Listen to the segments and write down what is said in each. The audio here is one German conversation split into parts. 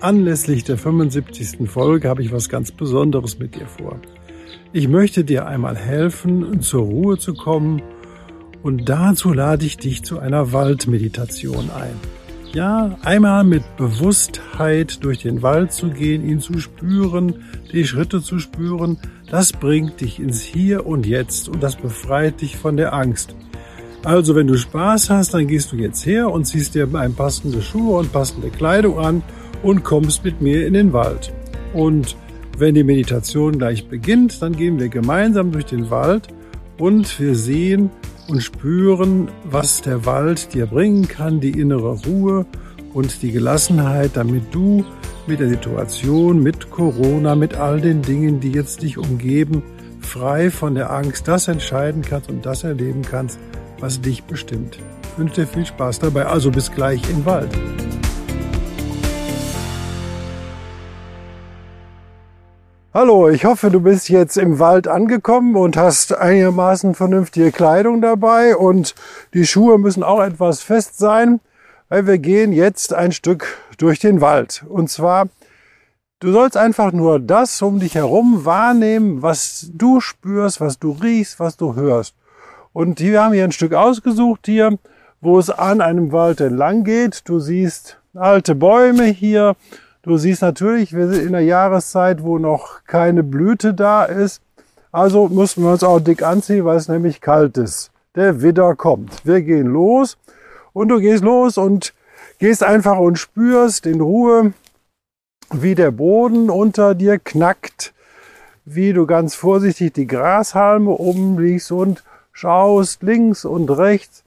Anlässlich der 75. Folge habe ich was ganz Besonderes mit dir vor. Ich möchte dir einmal helfen, zur Ruhe zu kommen und dazu lade ich dich zu einer Waldmeditation ein. Ja, einmal mit Bewusstheit durch den Wald zu gehen, ihn zu spüren, die Schritte zu spüren, das bringt dich ins Hier und Jetzt und das befreit dich von der Angst. Also wenn du Spaß hast, dann gehst du jetzt her und ziehst dir ein passende Schuhe und passende Kleidung an und kommst mit mir in den Wald. Und wenn die Meditation gleich beginnt, dann gehen wir gemeinsam durch den Wald und wir sehen und spüren, was der Wald dir bringen kann, die innere Ruhe und die Gelassenheit, damit du mit der Situation, mit Corona, mit all den Dingen, die jetzt dich umgeben, frei von der Angst das entscheiden kannst und das erleben kannst, was dich bestimmt. Ich wünsche dir viel Spaß dabei. Also bis gleich im Wald. Hallo, ich hoffe, du bist jetzt im Wald angekommen und hast einigermaßen vernünftige Kleidung dabei und die Schuhe müssen auch etwas fest sein, weil wir gehen jetzt ein Stück durch den Wald. Und zwar, du sollst einfach nur das um dich herum wahrnehmen, was du spürst, was du riechst, was du hörst. Und wir haben hier ein Stück ausgesucht hier, wo es an einem Wald entlang geht. Du siehst alte Bäume hier. Du siehst natürlich, wir sind in der Jahreszeit, wo noch keine Blüte da ist. Also müssen wir uns auch dick anziehen, weil es nämlich kalt ist. Der Widder kommt. Wir gehen los und du gehst los und gehst einfach und spürst in Ruhe, wie der Boden unter dir knackt, wie du ganz vorsichtig die Grashalme umliegst und schaust links und rechts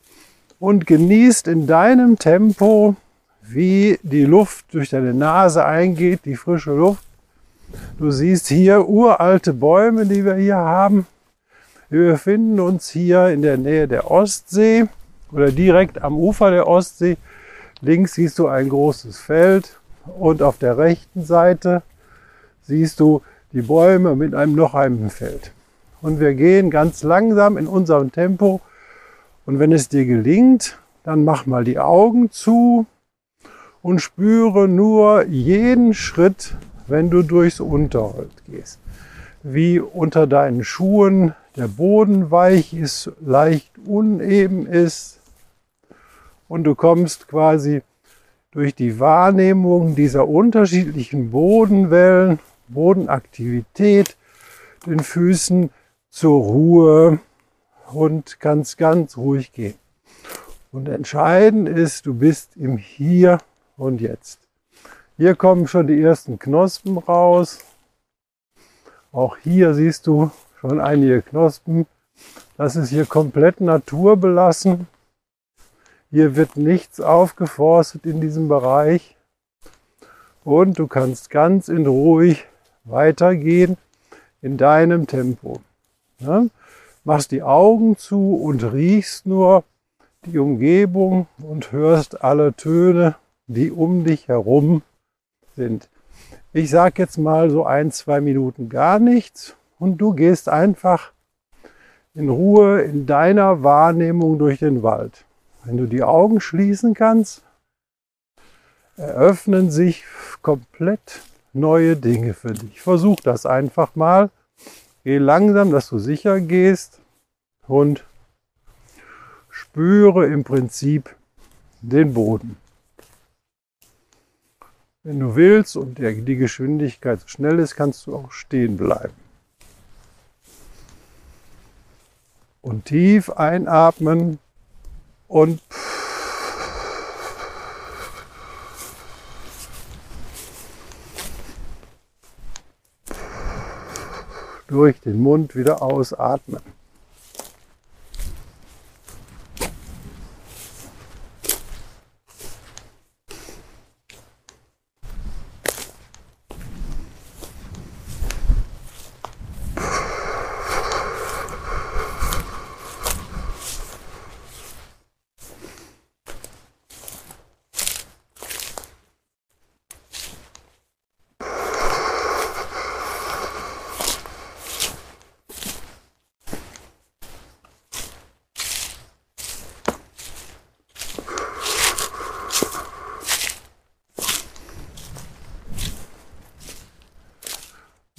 und genießt in deinem Tempo, wie die Luft durch deine Nase eingeht, die frische Luft. Du siehst hier uralte Bäume, die wir hier haben. Wir befinden uns hier in der Nähe der Ostsee oder direkt am Ufer der Ostsee. Links siehst du ein großes Feld und auf der rechten Seite siehst du die Bäume mit einem noch einem Feld und wir gehen ganz langsam in unserem Tempo. Und wenn es dir gelingt, dann mach mal die Augen zu und spüre nur jeden Schritt, wenn du durchs Unterholz gehst. Wie unter deinen Schuhen der Boden weich ist, leicht uneben ist und du kommst quasi durch die Wahrnehmung dieser unterschiedlichen Bodenwellen, Bodenaktivität, den Füßen zur Ruhe und kannst ganz ruhig gehen. Und entscheidend ist, du bist im Hier und Jetzt. Hier kommen schon die ersten Knospen raus. Auch hier siehst du schon einige Knospen. Das ist hier komplett naturbelassen. Hier wird nichts aufgeforstet in diesem Bereich. Und du kannst ganz in ruhig weitergehen in deinem Tempo. Ne? Machst die Augen zu und riechst nur die Umgebung und hörst alle Töne, die um dich herum sind. Ich sag jetzt mal so ein, zwei Minuten gar nichts und du gehst einfach in Ruhe in deiner Wahrnehmung durch den Wald. Wenn du die Augen schließen kannst, eröffnen sich komplett neue Dinge für dich. Versuch das einfach mal. Geh langsam, dass du sicher gehst und spüre im Prinzip den Boden. Wenn du willst und die Geschwindigkeit so schnell ist, kannst du auch stehen bleiben. Und tief einatmen und durch den Mund wieder ausatmen.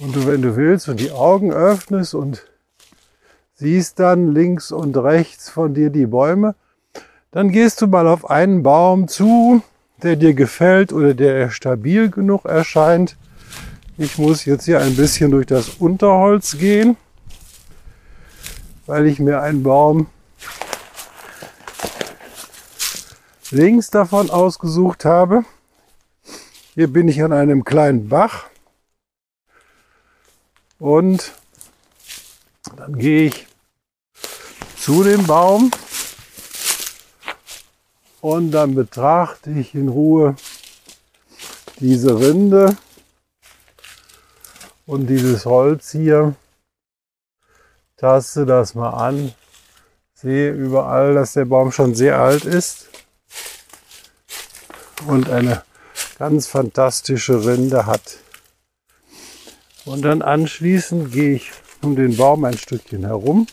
Und du, willst und die Augen öffnest und siehst dann links und rechts von dir die Bäume, dann gehst du mal auf einen Baum zu, der dir gefällt oder der stabil genug erscheint. Ich muss jetzt hier ein bisschen durch das Unterholz gehen, weil ich mir einen Baum links davon ausgesucht habe. Hier bin ich an einem kleinen Bach und dann gehe ich zu dem Baum und dann betrachte ich in Ruhe diese Rinde und dieses Holz hier. Taste das mal an. Sehe überall, dass der Baum schon sehr alt ist und eine ganz fantastische Rinde hat. Und dann anschließend gehe ich um den Baum ein Stückchen herum.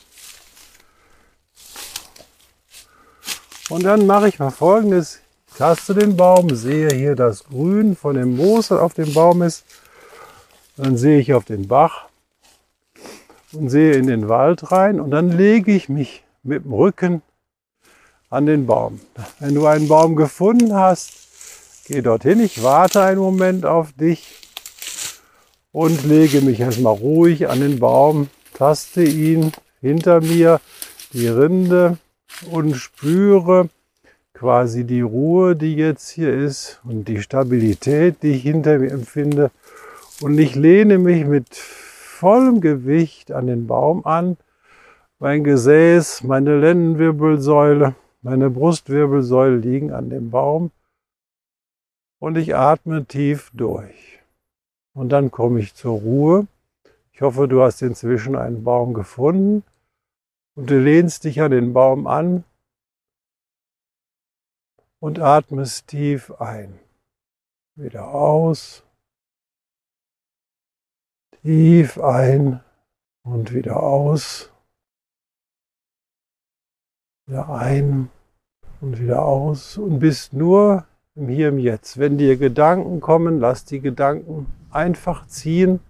Und dann mache ich mal folgendes. Ich taste den Baum, sehe hier das Grün von dem Moos, das auf dem Baum ist. Dann sehe ich auf den Bach und sehe in den Wald rein und dann lege ich mich mit dem Rücken an den Baum. Wenn du einen Baum gefunden hast, geh dorthin. Ich warte einen Moment auf dich und lege mich erstmal ruhig an den Baum, taste ihn hinter mir, die Rinde und spüre quasi die Ruhe, die jetzt hier ist und die Stabilität, die ich hinter mir empfinde. Und ich lehne mich mit vollem Gewicht an den Baum an. Mein Gesäß, meine Lendenwirbelsäule, meine Brustwirbelsäule liegen an dem Baum. Und ich atme tief durch. Und dann komme ich zur Ruhe. Ich hoffe, du hast inzwischen einen Baum gefunden und du lehnst dich an den Baum an und atmest tief ein. Wieder aus. Tief ein und wieder aus. Wieder ein und wieder aus und bist nur im Hier im Jetzt. Wenn dir Gedanken kommen, lass die Gedanken einfach ziehen.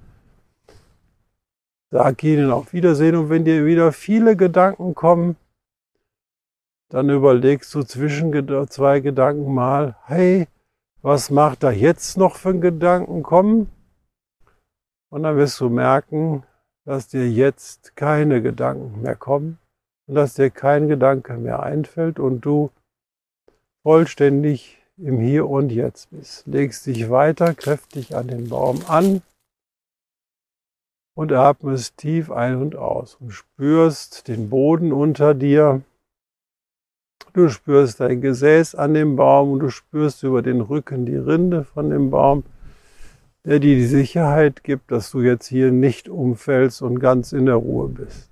Sag ihnen auf Wiedersehen und wenn dir wieder viele Gedanken kommen, dann überlegst du zwischen zwei Gedanken mal, hey, was macht da jetzt noch für Gedanken kommen? Und dann wirst du merken, dass dir jetzt keine Gedanken mehr kommen und dass dir kein Gedanke mehr einfällt und du vollständig im Hier und Jetzt bist. Legst dich weiter kräftig an den Baum an und atmest tief ein und aus und spürst den Boden unter dir. Du spürst dein Gesäß an dem Baum und du spürst über den Rücken die Rinde von dem Baum, der dir die Sicherheit gibt, dass du jetzt hier nicht umfällst und ganz in der Ruhe bist.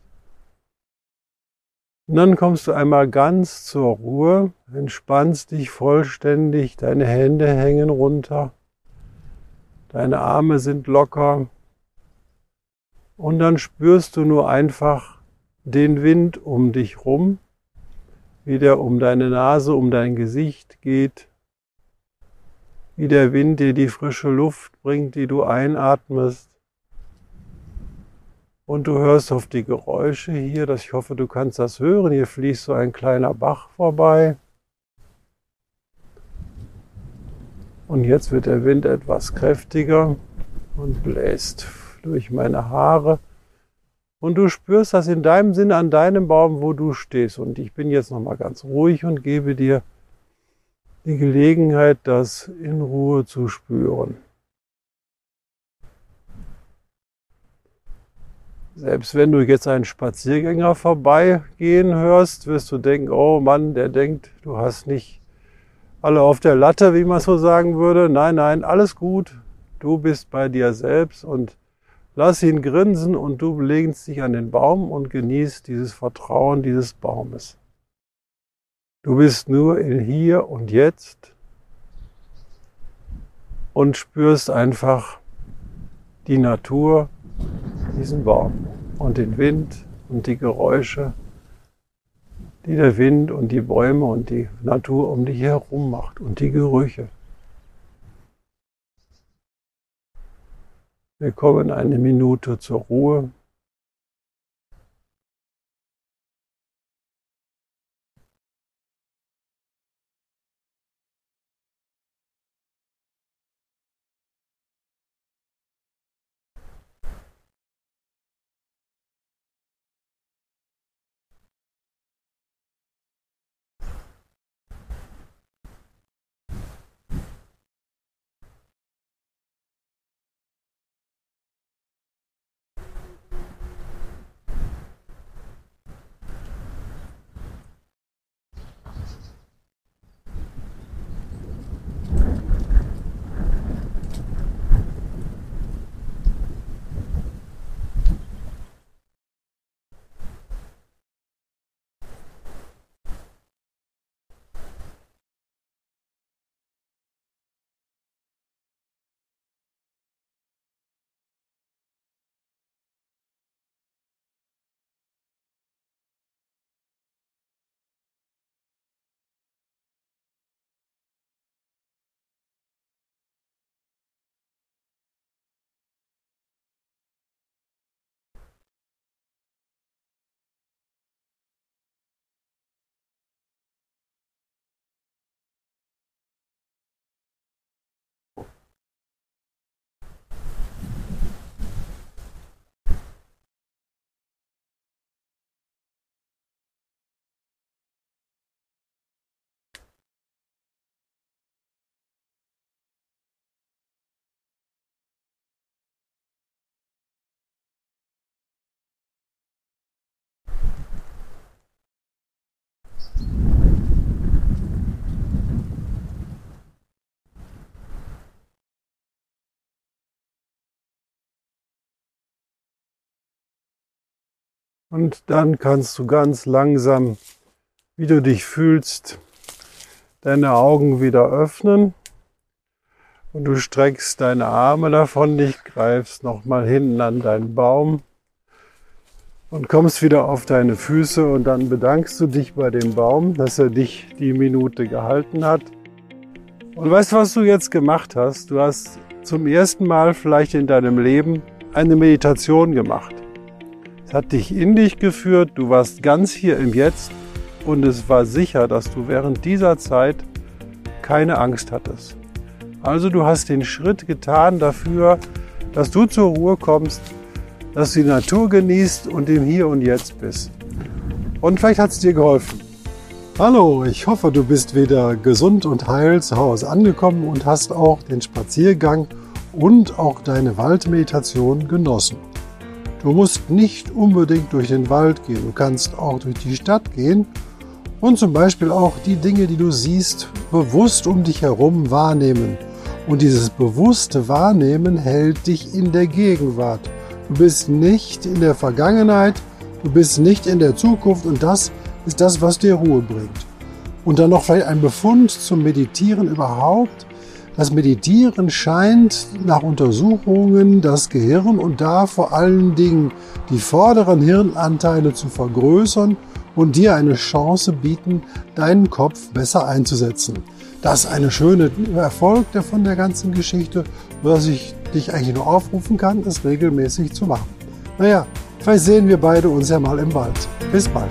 Und dann kommst du einmal ganz zur Ruhe, entspannst dich vollständig, deine Hände hängen runter, deine Arme sind locker. Und dann spürst du nur einfach den Wind um dich rum, wie der um deine Nase, um dein Gesicht geht, wie der Wind dir die frische Luft bringt, die du einatmest und du hörst auf die Geräusche hier, dass ich hoffe, du kannst das hören. Hier fließt so ein kleiner Bach vorbei. Und jetzt wird der Wind etwas kräftiger und bläst durch meine Haare. Und du spürst das in deinem Sinne an deinem Baum, wo du stehst. Und ich bin jetzt nochmal ganz ruhig und gebe dir die Gelegenheit, das in Ruhe zu spüren. Selbst wenn du jetzt einen Spaziergänger vorbeigehen hörst, wirst du denken, oh Mann, der denkt, du hast nicht alle auf der Latte, wie man so sagen würde. Nein, nein, alles gut. Du bist bei dir selbst und lass ihn grinsen und du legst dich an den Baum und genießt dieses Vertrauen dieses Baumes. Du bist nur in hier und jetzt und spürst einfach die Natur, diesen Baum und den Wind und die Geräusche, die der Wind und die Bäume und die Natur um dich herum macht und die Gerüche. Wir kommen eine Minute zur Ruhe. Und dann kannst du ganz langsam, wie du dich fühlst, deine Augen wieder öffnen. Und du streckst deine Arme davon dich, greifst nochmal hinten an deinen Baum und kommst wieder auf deine Füße und dann bedankst du dich bei dem Baum, dass er dich die Minute gehalten hat. Und weißt du, was du jetzt gemacht hast? Du hast zum ersten Mal vielleicht in deinem Leben eine Meditation gemacht. Es hat dich in dich geführt, du warst ganz hier im Jetzt und es war sicher, dass du während dieser Zeit keine Angst hattest. Also du hast den Schritt getan dafür, dass du zur Ruhe kommst, dass du die Natur genießt und im Hier und Jetzt bist. Und vielleicht hat es dir geholfen. Hallo, ich hoffe, du bist wieder gesund und heil zu Hause angekommen und hast auch den Spaziergang und auch deine Waldmeditation genossen. Du musst nicht unbedingt durch den Wald gehen, du kannst auch durch die Stadt gehen und zum Beispiel auch die Dinge, die du siehst, bewusst um dich herum wahrnehmen. Und dieses bewusste Wahrnehmen hält dich in der Gegenwart. Du bist nicht in der Vergangenheit, du bist nicht in der Zukunft und das ist das, was dir Ruhe bringt. Und dann noch vielleicht ein Befund zum Meditieren überhaupt. Das Meditieren scheint nach Untersuchungen das Gehirn und da vor allen Dingen die vorderen Hirnanteile zu vergrößern und dir eine Chance bieten, deinen Kopf besser einzusetzen. Das ist eine schöne Erfolg von der ganzen Geschichte, was ich dich eigentlich nur aufrufen kann, es regelmäßig zu machen. Naja, vielleicht sehen wir beide uns ja mal im Wald. Bis bald.